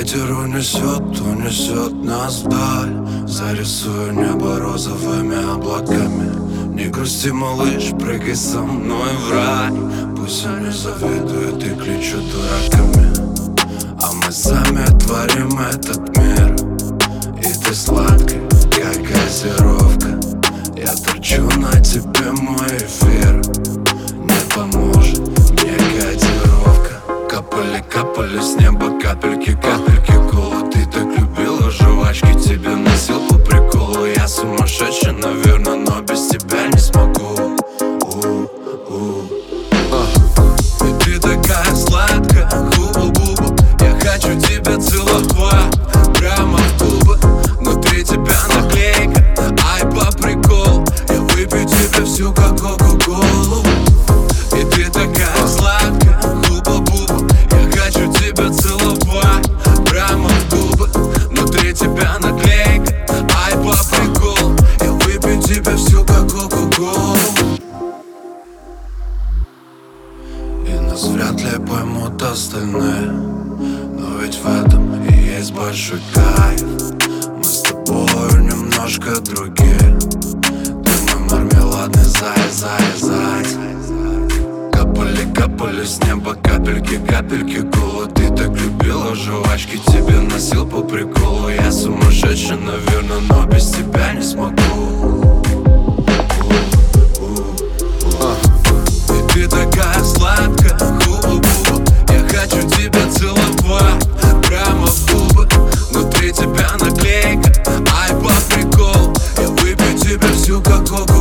Ветер унесет, унесет нас вдаль. Зарисую небо розовыми облаками. Не грусти, малыш, прыгай со мной в рай. Пусть они завидуют и кличут дураками. А мы сами творим этот мир. И ты сладкая, как газировка. Я торчу на тебе мой капельки, капельки кола. Ты так любила жвачки, тебе носил по приколу. Я сумасшедший, наверное, но без тебя не кока-колу И нас вряд ли поймут остальные. Но ведь в этом и есть большой кайф. Мы с тобой немножко другие. Ты мой мармеладный зай, зай, зай. Капали, капали с неба капельки, капельки кола Ты так любила жвачки, тебе носил по приколу. Я сумасшедший, наверное, но без тебя не смогу Machuca coco